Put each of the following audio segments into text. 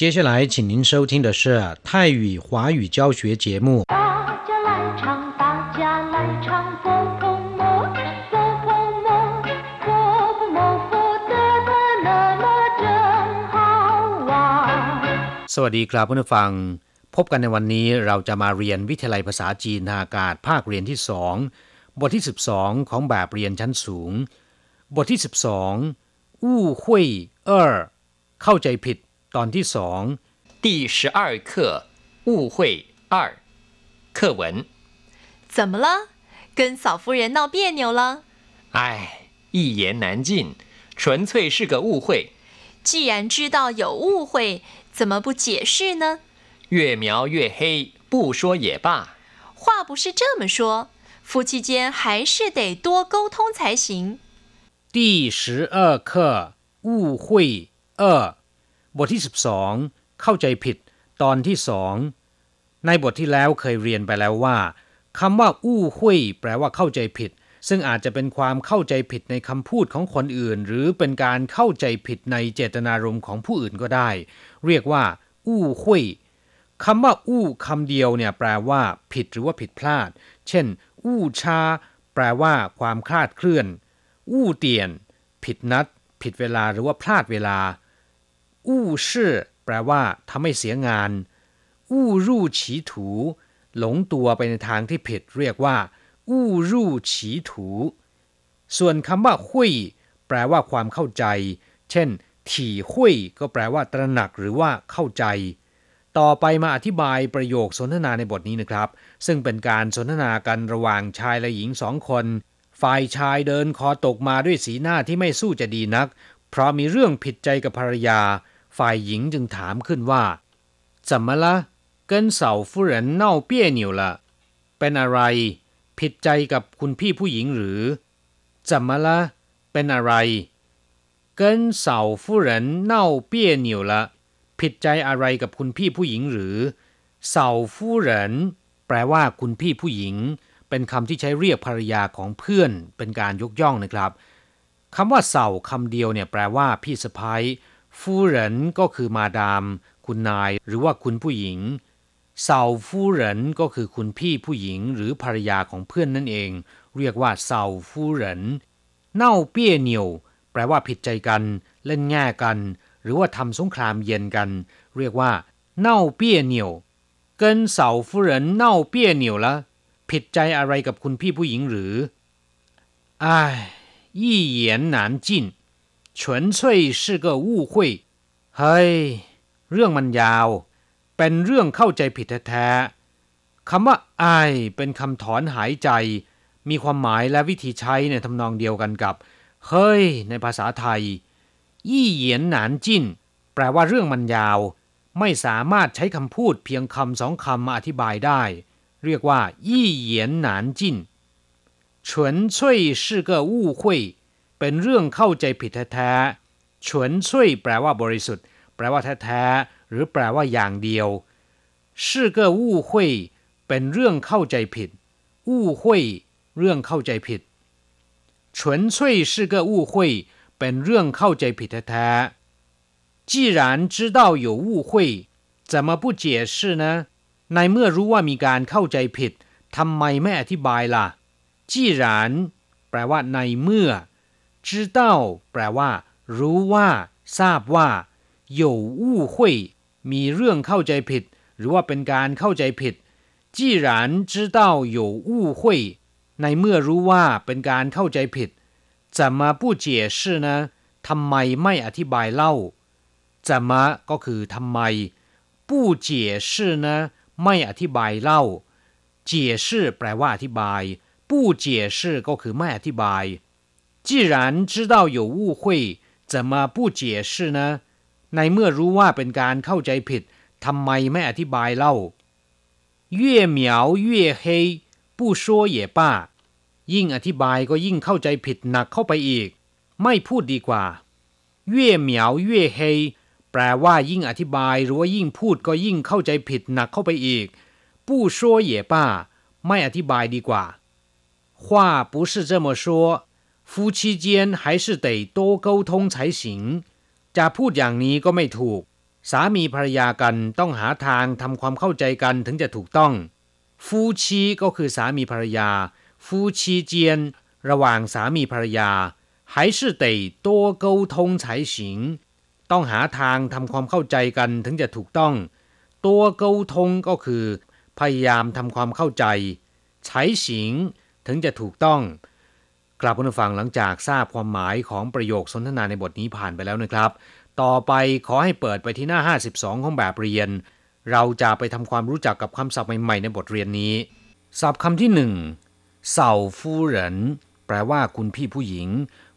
接下来，请您收听的是泰语华语教学节目。大家来唱，大家来唱，佛婆摩，佛婆摩，佛婆摩，佛得的那么真好玩。 สวัสดีครับผู้ฟัง พบกันในวันนี้เราจะมาเรียนวิทยาลัยภาษาจีนทางอากาศภาคเรียนที่สองบทที่ 12 ของแบบเรียนชั้นสูง บทที่ 12 อู้หุยเออเข้าใจผิด ตอนที่สอง 第十二课误会二课文。怎么了？跟嫂夫人闹别扭了？唉，一言难尽，纯粹是个误会。既然知道有误会，怎么不解释呢？越描越黑，不说也罢。话不是这么说，夫妻间还是得多沟通才行。第十二课误会เออ บทที่ 12 เข้าใจผิดตอนที่สองในบทที่แล้วเคยเรียนไปแล้วว่าคำว่า อู้หุยแปลว่าเข้าใจผิด ซึ่งอาจจะเป็นความเข้าใจผิดในคำพูดของคนอื่น หรือเป็นการเข้าใจผิดในเจตนารมณ์ของผู้อื่นก็ได้ เรียกว่า อู้หุยคำว่า อู้คำเดียวเนี่ยแปลว่าผิดหรือว่าผิดพลาด เช่น อู้ชา แปลว่า ความคลาดเคลื่อน อู้เตียน ผิดนัด ผิดเวลาหรือว่าพลาดเวลา อู้ชื่อแปลว่าทำให้เสียงาน อู้รู่ฉีถู หลงตัวไปในทางที่ผิดเรียกว่า อู้รู่ฉีถู ส่วนคำว่าหุยแปลว่าความเข้าใจ เช่น ถี่หุยก็แปลว่าตระหนักหรือว่าเข้าใจ ต่อไปมาอธิบายประโยคสนทนาในบทนี้นะครับ ซึ่งเป็นการสนทนากันระหว่างชายและหญิงสองคน ฝ่ายชายเดินคอตกมาด้วยสีหน้าที่ไม่สู้จะดีนัก เพราะมีเรื่องผิดใจกับภรรยา ฝ่ายหญิงจึงถามขึ้นว่า怎么了跟嫂夫人闹别扭了เป็นอะไร ผิดใจกับคุณพี่ผู้หญิงหรือ怎么了เป็นอะไร跟嫂夫人闹别扭了ผิดใจอะไรกับคุณพี่ผู้หญิงหรือเสาฟู่เหรินแปลว่าคุณพี่ผู้หญิง เป็นคำที่ใช้เรียกภรรยาของเพื่อน เป็นการยกย่องนะครับคำว่าเสาคำเดียวเนี่ยแปลว่าพี่สะพ้าย ฟูเหรนก็คือมาดาม คุณนายหรือว่าคุณผู้หญิงสาวฟูเหรนก็คือคุณพี่ผู้หญิงหรือภรรยาของเพื่อนนั่นเอง เรียกว่าสาวฟูเหรนเน่าเปี้ยเหนียว แปลว่าผิดใจกัน เล่นแง่กัน หรือว่าทำสงครามเย็นกัน เรียกว่า เน่าเปี้ยเหนียวเกินเสาฟูเหรนเน่าเปี้ยเหนียวละผิดใจอะไรกับคุณพี่ผู้หญิงหรืออ้ายหนหนานจิ้ 纯粹是个误会เฮ้ย เรื่องมันยาว เป็นเรื่องเข้าใจผิดแท้ๆคำว่าอายเป็นคำถอนหายใจ มีความหมายและวิธีใช้ในทำนองเดียวกันกับ เฮ้ย ในภาษาไทย ยี่เหยียนหนานจิ้น แปลว่าเรื่องมันยาว ไม่สามารถใช้คำพูดเพียงคำสองคำมาอธิบายได้ เรียกว่า ยี่เหยียนหนานจิ้น纯粹是个误会 เป็นเรื่องเข้าใจผิดแท้ๆ纯粹แปลว่าบริสุทธิ์ แปลว่าแท้ๆหรือแปลว่าอย่างเดียว是个误会เป็นเรื่องเข้าใจผิด误会เรื่องเข้าใจผิด纯粹是个误会เป็นเรื่องเข้าใจผิดแท้ๆ既然知道有误会怎么不解释呢ในเมื่อรู้ว่ามีการเข้าใจผิดทำไมไม่อธิบายล่ะ既然แปลว่าในเมื่อ 知道แปลว่า รู้ว่า ทราบว่า有误会มีเรื่องเข้าใจผิด หรือว่าเป็นการเข้าใจผิด既然知道有误会ในเมื่อรู้ว่าเป็นการเข้าใจผิด怎么不解释呢ทำไมไม่อธิบายเล่า怎么ก็คือทำไม不解释呢ไม่อธิบายเล่า解释แปลว่าอธิบาย不解释ก็คือไม่อธิบาย 既然知道有误会怎么不解释呢ในเมื่อรู้ว่าเป็นการเข้าใจผิดทำไมไม่อธิบายเล่า越描越黑不说也罢ยิ่งอธิบายก็ยิ่งเข้าใจผิดหนักเข้าไปอีก ไม่พูดดีกว่า越描越黑แปลว่ายิ่งอธิบายหรือว่ายิ่งพูดก็ยิ่งเข้าใจผิดหนักเข้าไปอีก不说也罢ไม่อธิบายดีกว่า话不是这么说 夫妻间还是得多沟通才行จะพูดอย่างนี้ก็ไม่ถูก ค สามีภรรยากันต้องหาทางทำความเข้าใจกันถึงจะถูกต้อง ฟูชีก็คือสามีภรรยา ฟูชีเจียน ระหว่างสามีภรรยา还是得多沟通才行ต้องหาทางทำความเข้าใจกันถึงจะถูกต้อง ตัวเกาทงก็คือ พยายามทำความเข้าใจ ใช้สิงถึงจะถูกต้อง กลับคุณฟังหลังจากทราบความหมายของประโยคสนทนาในบทนี้ผ่านไปแล้วนะครับ ต่อไปขอให้เปิดไปที่หน้า 52 ของแบบเรียน เราจะไปทำความรู้จักกับคำศัพท์ใหม่ๆ ในบทเรียนนี้ ศัพท์คำที่หนึ่งเสาฟูเหรินแปลว่าคุณพี่ผู้หญิง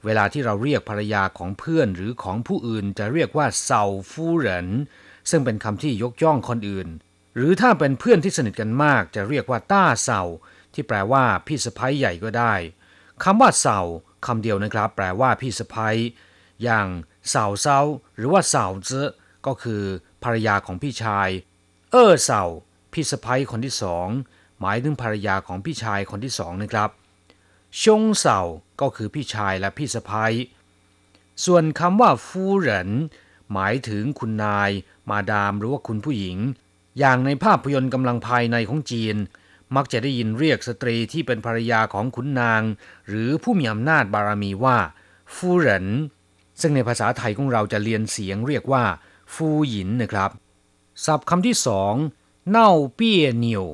เวลาที่เราเรียกภรรยาของเพื่อนหรือของผู้อื่น จะเรียกว่าเสาฟูเหรินซึ่งเป็นคำที่ยกย่องคนอื่น หรือถ้าเป็นเพื่อนที่สนิทกันมาก จะเรียกว่าต้าเสาที่แปลว่าพี่สะพ้ยใหญ่ก็ได้ คำว่าเสาคำเดียวนะครับ แปลว่าพี่สะพ้ยอย่างเสาเซาหรือว่าเสาเจก็คือภรรยาของพี่ชาย เออเสาพี่สะพ้ยคนที่สองหมายถึงภรรยาของพี่ชายคนที่สองนะครับ ชงเสาก็คือพี่ชายและพี่สะพ้ยส่วนคำว่าฟูเหรินหมายถึงคุณนาย มาดามหรือว่าคุณผู้หญิง อย่างในภาพยนตร์กำลังภายในของจีน มักจะได้ยินเรียกสตรีที่เป็นภรรยาของขุนนาง หรือผู้มีอำนาจบารมีว่า ฟูเหรินซึ่งในภาษาไทยของเราจะเรียนเสียงเรียกว่า ฟูหยินนะครับ ศัพท์คำที่สองเน่าเปี้ยเหนียว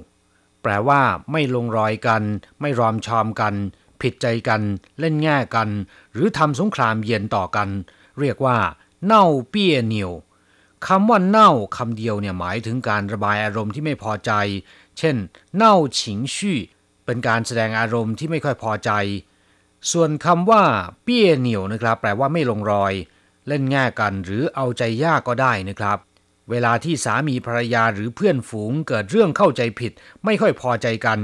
แปลว่า ไม่ลงรอยกัน ไม่รอมชอมกัน ผิดใจกัน เล่นแง่กัน หรือทำสงครามเย็นต่อกัน เรียกว่า เน่าเปี้ยเหนียวคำว่าเน่าคำเดียวเนี่ยหมายถึงการระบายอารมณ์ที่ไม่พอใจ เช่น เน่าฉิงชี่เป็นการแสดงอารมณ์ที่ไม่ค่อยพอใจ ส่วนคำว่า เปี้ยเหนียวนะครับ แปลว่าไม่ลงรอย เล่นแง่กันหรือเอาใจยากก็ได้นะครับ เวลาที่สามีภรรยาหรือเพื่อนฝูงเกิดเรื่องเข้าใจผิด ไม่ค่อยพอใจกัน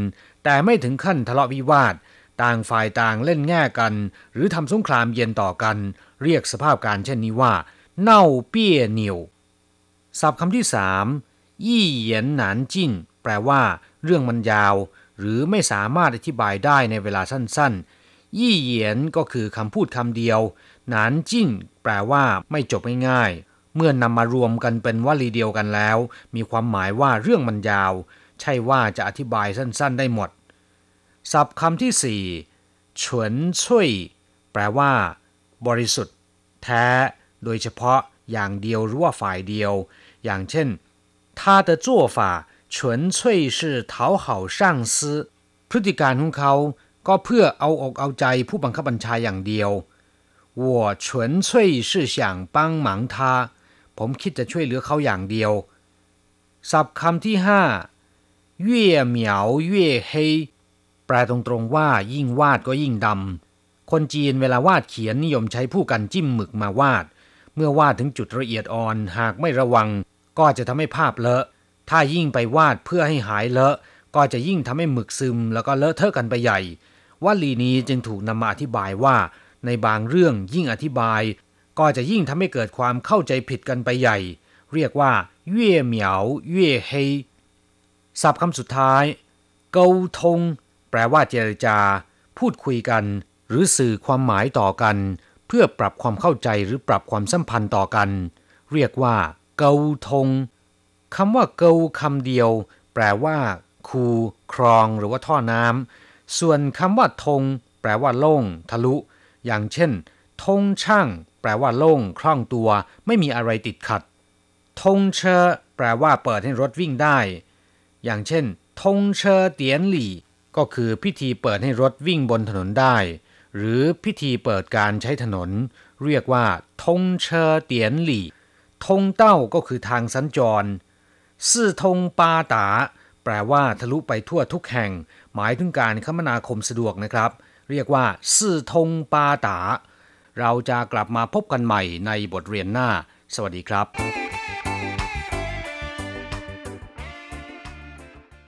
แต่ไม่ถึงขั้นทะเลาะวิวาท ต่างฝ่ายต่างเล่นแง่กัน หรือทำสงครามเย็นต่อกัน เรียกสภาพการเช่นนี้ว่า เน่าเปี้ยเหนียวศัพท์คำที่สามยี่เหยียนหนานจิ้น แปลว่า เรื่องมันยาว หรือไม่สามารถอธิบายได้ในเวลาสั้นๆ ยี่เหยียนก็คือคำพูดคำเดียว หนานจิ้นแปลว่าไม่จบง่ายๆ เมื่อนำมารวมกันเป็นวลีเดียวกันแล้ว มีความหมายว่าเรื่องมันยาว ใช่ว่าจะอธิบายสั้นๆได้หมด ศัพท์คำที่สี่เฉินช่วยแปลว่า บริสุทธิ์ แท้ โดยเฉพาะอย่างเดียวหรือว่าฝ่ายเดียว อย่างเช่น他的做法 纯粹是讨好上司พฤติการของเขา ก็เพื่อเอาอกเอาใจผู้บังคับบัญชาอย่างเดียว我纯粹是想帮忙他ผมคิดจะช่วยเหลือเขาอย่างเดียว ศัพท์คำที่ห้า越描越黑แปลตรงๆว่ายิ่งวาดก็ยิ่งดำ คนจีนเวลาวาดเขียนนิยมใช้ผู้กันจิ้มหมึกมาวาด เมื่อวาดถึงจุดละเอียดอ่อนหากไม่ระวัง ก็จะทำให้ภาพเลอะ ถ้ายิ่งไปวาดเพื่อให้หายเลอะ ก็จะยิ่งทำให้หมึกซึมแล้วก็เลอะเทอะกันไปใหญ่วลีนี้จึงถูกนำมาอธิบายว่า ในบางเรื่องยิ่งอธิบาย ก็จะยิ่งทำให้เกิดความเข้าใจผิดกันไปใหญ่ เรียกว่าเย่เหมียวเย่เฮศัพท์คำสุดท้าย เกาทง แปลว่าเจรจา พูดคุยกัน หรือสื่อความหมายต่อกัน เพื่อปรับความเข้าใจหรือปรับความสัมพันธ์ต่อกัน เรียกว่า เกาทง คำว่าเกาคำเดียว แปลว่า คูคลองหรือว่าท่อน้ำส่วนคำว่าทง แปลว่าโล่ง ทะลุ อย่างเช่นทงช่าง แปลว่าโล่ง คล่องตัว ไม่มีอะไรติดขัดทงเชอแปลว่าเปิดให้รถวิ่งได้ อย่างเช่นทงเชอเตียนหลี่ ก็คือพิธีเปิดให้รถวิ่งบนถนนได้ หรือพิธีเปิดการใช้ถนน เรียกว่าทงเชอเตียนหลี่ทงเต้าก็คือทางสัญจร ซื่อทงปาตา แปลว่าทะลุไปทั่วทุกแห่ง หมายถึงการคมนาคมสะดวกนะครับ เรียกว่าซื่อทงปาตา เราจะกลับมาพบกันใหม่ในบทเรียนหน้า สวัสดีครับ